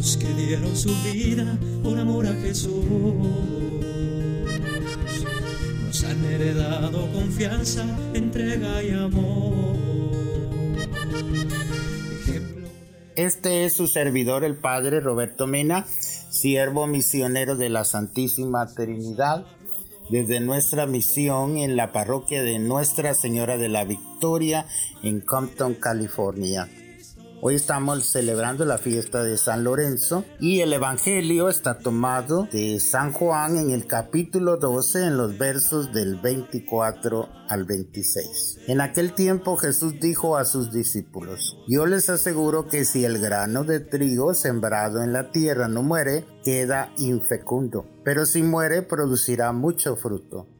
Que dieron su vida por amor a Jesús nos han heredado confianza, entrega y amor. Este es su servidor, el Padre Roberto Mena, siervo misionero de la Santísima Trinidad, desde nuestra misión en la parroquia de Nuestra Señora de la Victoria en Compton, California. Hoy estamos celebrando la fiesta de San Lorenzo y el Evangelio está tomado de San Juan en el capítulo 12 en los versos del 24 al 26. En aquel tiempo Jesús dijo a sus discípulos, yo les aseguro que si el grano de trigo sembrado en la tierra no muere, queda infecundo, pero si muere producirá mucho fruto.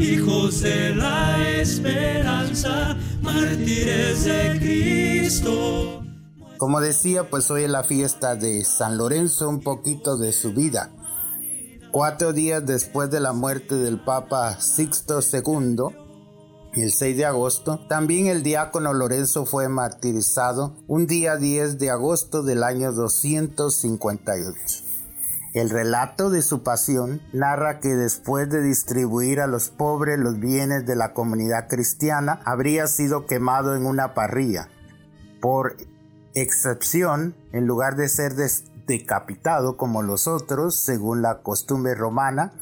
hijos de la esperanza, mártires de Cristo. Como decía, pues hoy es la fiesta de San Lorenzo, un poquito de su vida. Cuatro días después de la muerte del Papa Sixto II, el 6 de agosto, también el diácono Lorenzo fue martirizado un día 10 de agosto del año 258. El relato de su pasión narra que después de distribuir a los pobres los bienes de la comunidad cristiana, habría sido quemado en una parrilla. Por excepción, en lugar de ser decapitado como los otros, según la costumbre romana,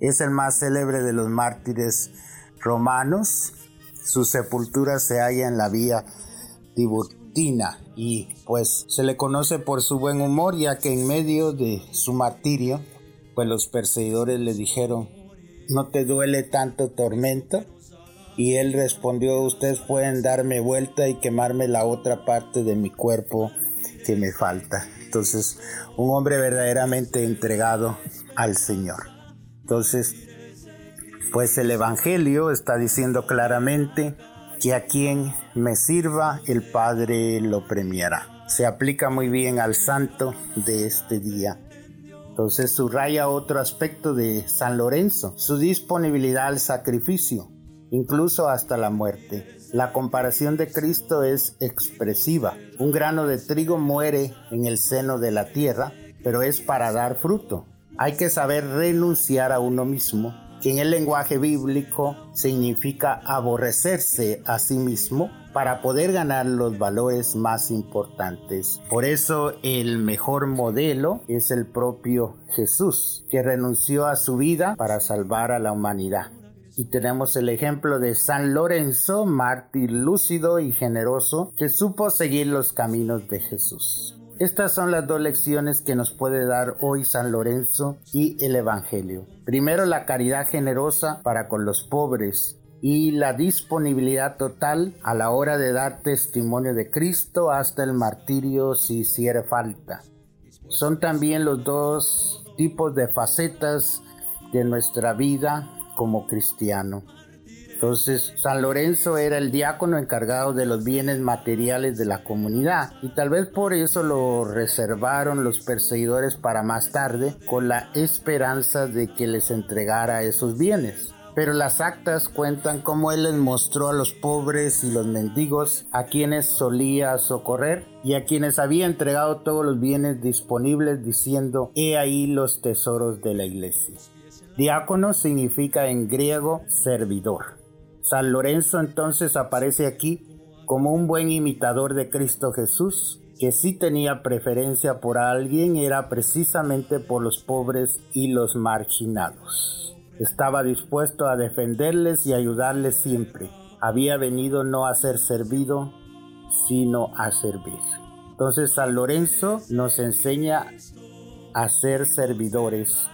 es el más célebre de los mártires romanos. Su sepultura se halla en la vía Tiburtina y pues se le conoce por su buen humor ya que en medio de su martirio pues los perseguidores le dijeron ¿no te duele tanto tormento? Y él respondió ustedes pueden darme vuelta y quemarme la otra parte de mi cuerpo que me falta. Entonces un hombre verdaderamente entregado al Señor. Entonces pues el Evangelio está diciendo claramente que a quien me sirva el Padre lo premiará. Se aplica muy bien al santo de este día. Entonces subraya otro aspecto de San Lorenzo, su disponibilidad al sacrificio, incluso hasta la muerte. La comparación de Cristo es expresiva. Un grano de trigo muere en el seno de la tierra, pero es para dar fruto. Hay que saber renunciar a uno mismo que en el lenguaje bíblico significa aborrecerse a sí mismo para poder ganar los valores más importantes. Por eso el mejor modelo es el propio Jesús, que renunció a su vida para salvar a la humanidad. Y tenemos el ejemplo de San Lorenzo, mártir lúcido y generoso, que supo seguir los caminos de Jesús. Estas son las dos lecciones que nos puede dar hoy San Lorenzo y el Evangelio. Primero, la caridad generosa para con los pobres y la disponibilidad total a la hora de dar testimonio de Cristo hasta el martirio si hiciera falta. Son también los dos tipos de facetas de nuestra vida como cristiano. Entonces, San Lorenzo era el diácono encargado de los bienes materiales de la comunidad y tal vez por eso lo reservaron los perseguidores para más tarde con la esperanza de que les entregara esos bienes. Pero las actas cuentan cómo él les mostró a los pobres y los mendigos a quienes solía socorrer y a quienes había entregado todos los bienes disponibles diciendo, he ahí los tesoros de la iglesia. Diácono significa en griego servidor. San Lorenzo entonces aparece aquí como un buen imitador de Cristo Jesús, que si tenía preferencia por alguien era precisamente por los pobres y los marginados. Estaba dispuesto a defenderles y ayudarles siempre. Había venido no a ser servido, sino a servir. Entonces San Lorenzo nos enseña a ser servidores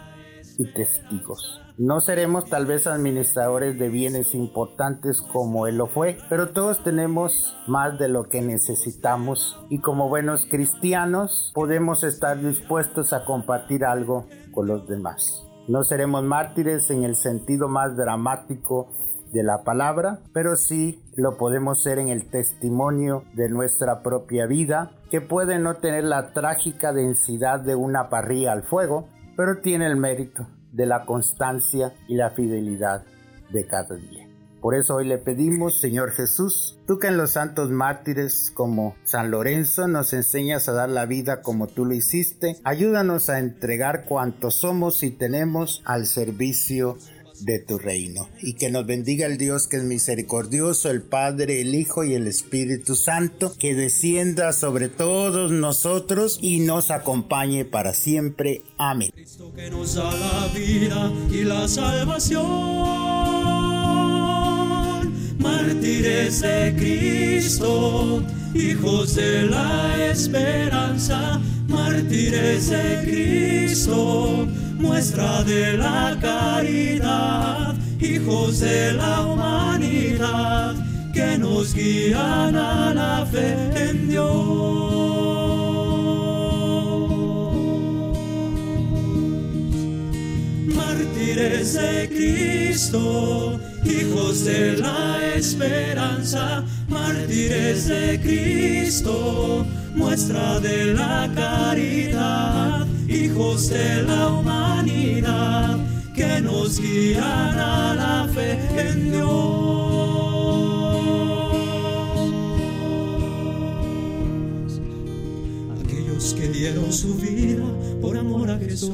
y testigos. No seremos tal vez administradores de bienes importantes como él lo fue, pero todos tenemos más de lo que necesitamos y como buenos cristianos podemos estar dispuestos a compartir algo con los demás. No seremos mártires en el sentido más dramático de la palabra, pero sí lo podemos ser en el testimonio de nuestra propia vida, que puede no tener la trágica densidad de una parrilla al fuego, pero tiene el mérito de la constancia y la fidelidad de cada día. Por eso hoy le pedimos, Señor Jesús, tú que en los santos mártires como San Lorenzo nos enseñas a dar la vida como tú lo hiciste, ayúdanos a entregar cuanto somos y tenemos al servicio de tu reino. Y que nos bendiga el Dios que es misericordioso, el Padre, el Hijo y el Espíritu Santo, que descienda sobre todos nosotros y nos acompañe para siempre. Amén. Cristo que nos da la vida y la salvación. Mártires de Cristo, hijos de la esperanza, mártires de Cristo muestra de la caridad, hijos de la humanidad, que nos guían a la fe en Dios. Mártires de Cristo, hijos de la esperanza, mártires de Cristo, muestra de la caridad hijos de la humanidad, que nos guían a la fe en Dios. Aquellos que dieron su vida por amor a Jesús